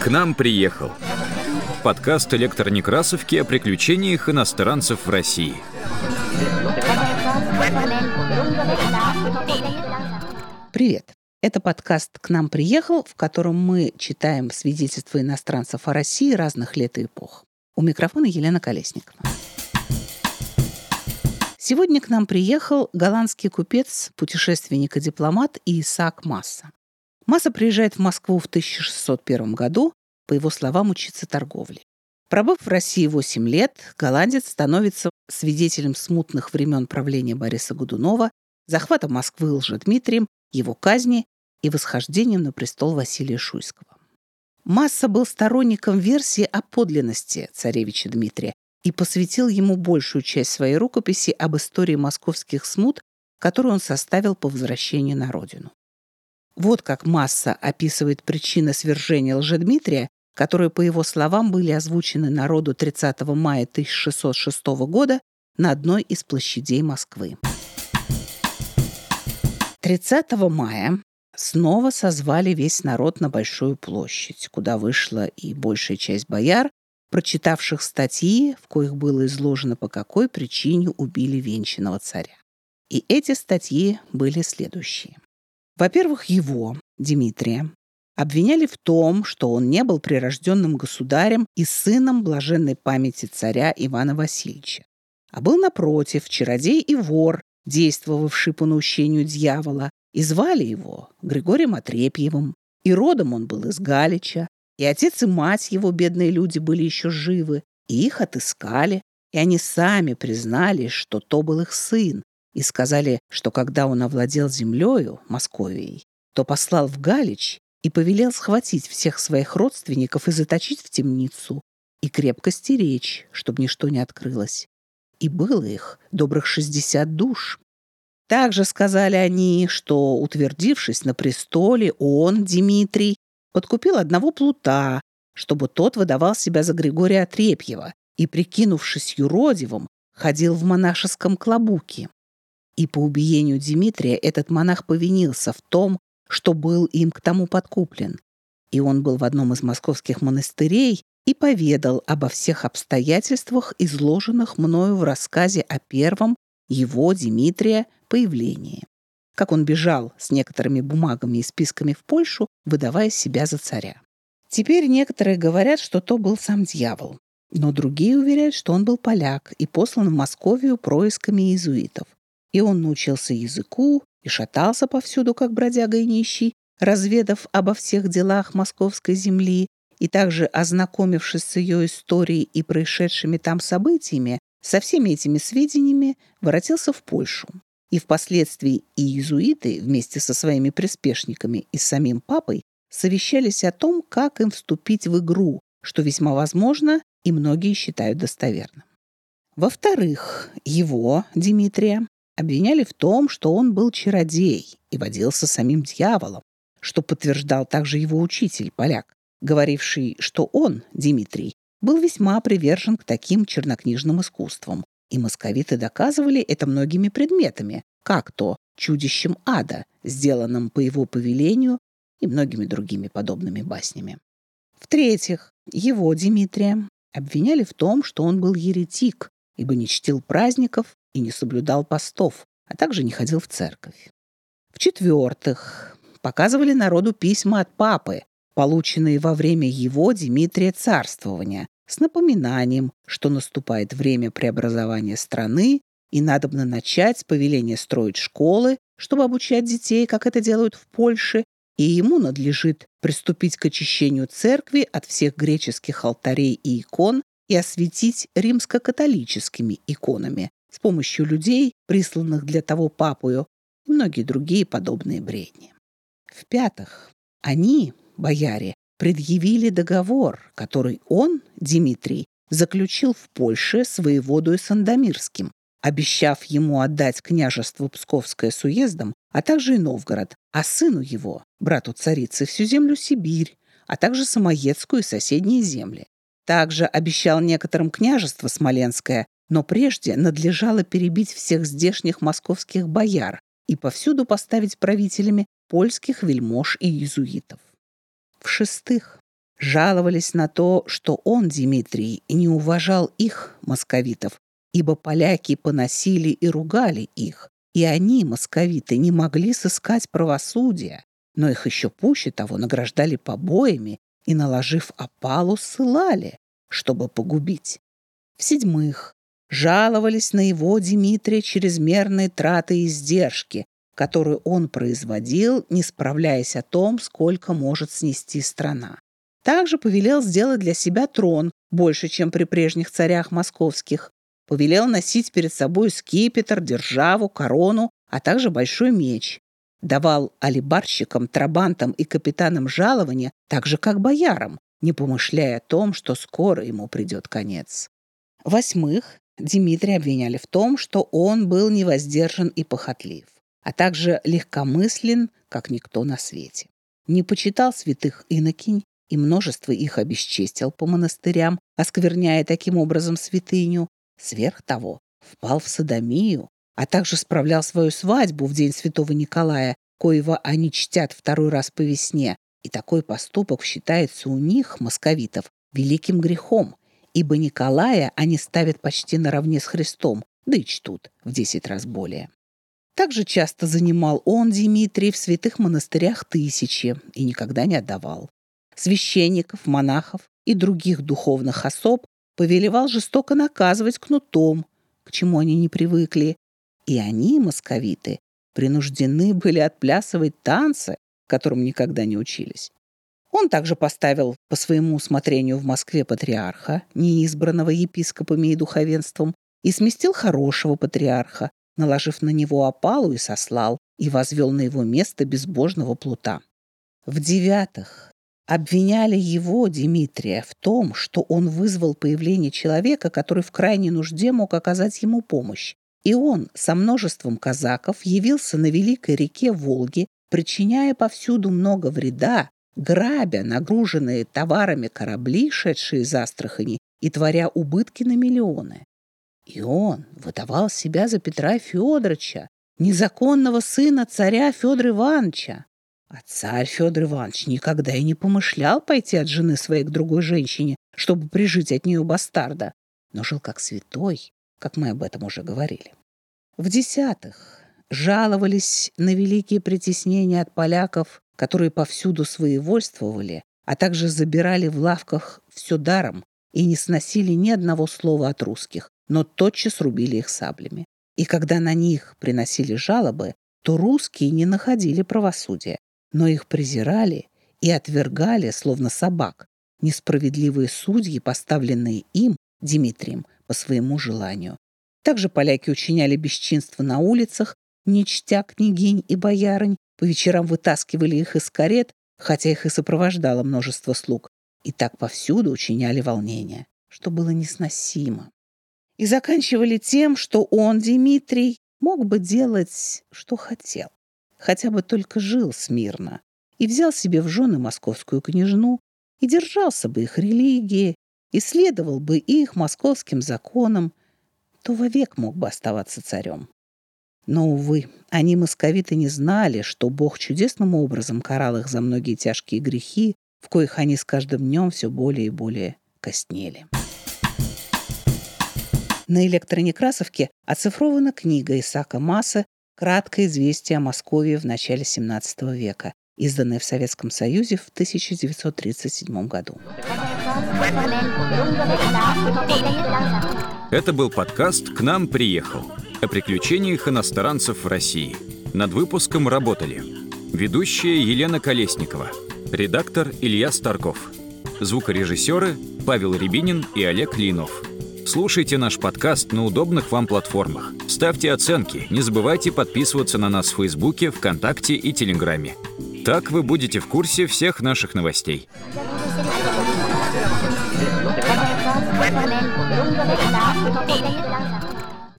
К нам приехал. Подкаст электронекрасовки о приключениях иностранцев в России. Привет! Это подкаст «К нам приехал», в котором мы читаем свидетельства иностранцев о России разных лет и эпох. У микрофона Елена Колесникова. Сегодня к нам приехал голландский купец, путешественник и дипломат Исаак Масса. Масса приезжает в Москву в 1601 году, по его словам, учиться торговле. Пробыв в России 8 лет, голландец становится свидетелем смутных времен правления Бориса Годунова, захвата Москвы Лжедмитрием, его казни и восхождением на престол Василия Шуйского. Масса был сторонником версии о подлинности царевича Дмитрия и посвятил ему большую часть своей рукописи об истории московских смут, которую он составил по возвращению на родину. Вот как Масса описывает причины свержения Лжедмитрия которые, по его словам, были озвучены народу 30 мая 1606 года на одной из площадей Москвы. 30 мая снова созвали весь народ на Большую площадь, куда вышла и большая часть бояр, прочитавших статьи, в коих было изложено, по какой причине убили венчанного царя. И эти статьи были следующие. Во-первых, его, Дмитрия, обвиняли в том, что он не был прирожденным государем и сыном блаженной памяти царя Ивана Васильевича, а был, напротив, чародей и вор, действовавший по наущению дьявола, и звали его Григорием Отрепьевым, и родом он был из Галича, и отец и мать его, бедные люди, были еще живы, и их отыскали, и они сами признали, что то был их сын, и сказали, что когда он овладел землею, Московией, то послал в Галич и повелел схватить всех своих родственников и заточить в темницу, и крепко стеречь, чтобы ничто не открылось. И было их добрых шестьдесят душ. Также сказали они, что, утвердившись на престоле, он, Дмитрий, подкупил одного плута, чтобы тот выдавал себя за Григория Отрепьева и, прикинувшись юродивым, ходил в монашеском клобуке. И по убиению Дмитрия этот монах повинился в том, что был им к тому подкуплен. И он был в одном из московских монастырей и поведал обо всех обстоятельствах, изложенных мною в рассказе о первом его, Дмитрия, появлении. Как он бежал с некоторыми бумагами и списками в Польшу, выдавая себя за царя. Теперь некоторые говорят, что то был сам дьявол, но другие уверяют, что он был поляк и послан в Московию происками иезуитов. И он научился языку, и шатался повсюду, как бродяга и нищий, разведав обо всех делах московской земли и также ознакомившись с ее историей и происшедшими там событиями, со всеми этими сведениями воротился в Польшу. И впоследствии и иезуиты вместе со своими приспешниками и самим папой совещались о том, как им вступить в игру, что весьма возможно и многие считают достоверным. Во-вторых, его, Дмитрия, обвиняли в том, что он был чародей и водился самим дьяволом, что подтверждал также его учитель, поляк, говоривший, что он, Дмитрий, был весьма привержен к таким чернокнижным искусствам, и московиты доказывали это многими предметами, как то чудищем ада, сделанным по его повелению, и многими другими подобными баснями. В-третьих, его, Дмитрия, обвиняли в том, что он был еретик, ибо не чтил праздников и не соблюдал постов, а также не ходил в церковь. В-четвертых, показывали народу письма от папы, полученные во время его Дмитрия царствования, с напоминанием, что наступает время преобразования страны и надобно начать с повеления строить школы, чтобы обучать детей, как это делают в Польше, и ему надлежит приступить к очищению церкви от всех греческих алтарей и икон и осветить римско-католическими иконами, с помощью людей, присланных для того папою, и многие другие подобные бредни. В-пятых, они, бояре, предъявили договор, который он, Дмитрий, заключил в Польше с воеводой Сандомирским, обещав ему отдать княжество Псковское с уездом, а также и Новгород, а сыну его, брату царицы, всю землю Сибирь, а также Самоедскую и соседние земли. Также обещал некоторым княжество Смоленское, но прежде надлежало перебить всех здешних московских бояр и повсюду поставить правителями польских вельмож и иезуитов. В-шестых, жаловались на то, что он, Дмитрий, не уважал их, московитов, ибо поляки поносили и ругали их, и они, московиты, не могли сыскать правосудия, но их еще пуще того награждали побоями и, наложив опалу, ссылали, чтобы погубить. В-седьмых, жаловались на его Дмитрия чрезмерные траты и издержки, которые он производил, не справляясь о том, сколько может снести страна. Также повелел сделать для себя трон, больше, чем при прежних царях московских. Повелел носить перед собой скипетр, державу, корону, а также большой меч. Давал алибарщикам, трабантам и капитанам жалования, так же, как боярам, не помышляя о том, что скоро ему придет конец. Восьмых, Дмитрия обвиняли в том, что он был невоздержан и похотлив, а также легкомыслен, как никто на свете. Не почитал святых инокинь и множество их обесчестил по монастырям, оскверняя таким образом святыню. Сверх того, впал в садомию, а также справлял свою свадьбу в день святого Николая, коего они чтят второй раз по весне, и такой поступок считается у них, московитов, великим грехом, ибо Николая они ставят почти наравне с Христом, да и чтут в десять раз более. Также часто занимал он, Дмитрий, в святых монастырях тысячи и никогда не отдавал. Священников, монахов и других духовных особ повелевал жестоко наказывать кнутом, к чему они не привыкли, и они, московиты, принуждены были отплясывать танцы, которым никогда не учились. Он также поставил по своему усмотрению в Москве патриарха, неизбранного епископами и духовенством, и сместил хорошего патриарха, наложив на него опалу и сослал, и возвел на его место безбожного плута. В-девятых, обвиняли его, Дмитрия, в том, что он вызвал появление человека, который в крайней нужде мог оказать ему помощь. И он со множеством казаков явился на великой реке Волге, причиняя повсюду много вреда грабя нагруженные товарами корабли, шедшие из Астрахани, и творя убытки на миллионы. И он выдавал себя за Петра Федоровича, незаконного сына царя Федора Ивановича. А царь Федор Иванович никогда и не помышлял пойти от жены своей к другой женщине, чтобы прижить от нее бастарда, но жил как святой, как мы об этом уже говорили. В десятых жаловались на великие притеснения от поляков которые повсюду своевольствовали, а также забирали в лавках все даром и не сносили ни одного слова от русских, но тотчас рубили их саблями. И когда на них приносили жалобы, то русские не находили правосудия, но их презирали и отвергали, словно собак, несправедливые судьи, поставленные им, Дмитрием, по своему желанию. Также поляки учиняли бесчинство на улицах, не чтя княгинь и боярынь, по вечерам вытаскивали их из карет, хотя их и сопровождало множество слуг, и так повсюду учиняли волнение, что было несносимо. И заканчивали тем, что он, Дмитрий, мог бы делать, что хотел, хотя бы только жил смирно, и взял себе в жены московскую княжну, и держался бы их религии, и следовал бы их московским законам, то вовек мог бы оставаться царем. Но, увы, они, московиты, не знали, что Бог чудесным образом карал их за многие тяжкие грехи, в коих они с каждым днем все более и более костнели. На электронекрасовке оцифрована книга Исаака Масса «Краткое известие о Москве в начале XVII века», изданная в Советском Союзе в 1937 году. Это был подкаст «К нам приехал» о приключениях иностранцев в России. Над выпуском работали ведущая Елена Колесникова, редактор Илья Старков, звукорежиссеры Павел Рябинин и Олег Линов. Слушайте наш подкаст на удобных вам платформах. Ставьте оценки, не забывайте подписываться на нас в Фейсбуке, ВКонтакте и Телеграме. Так вы будете в курсе всех наших новостей.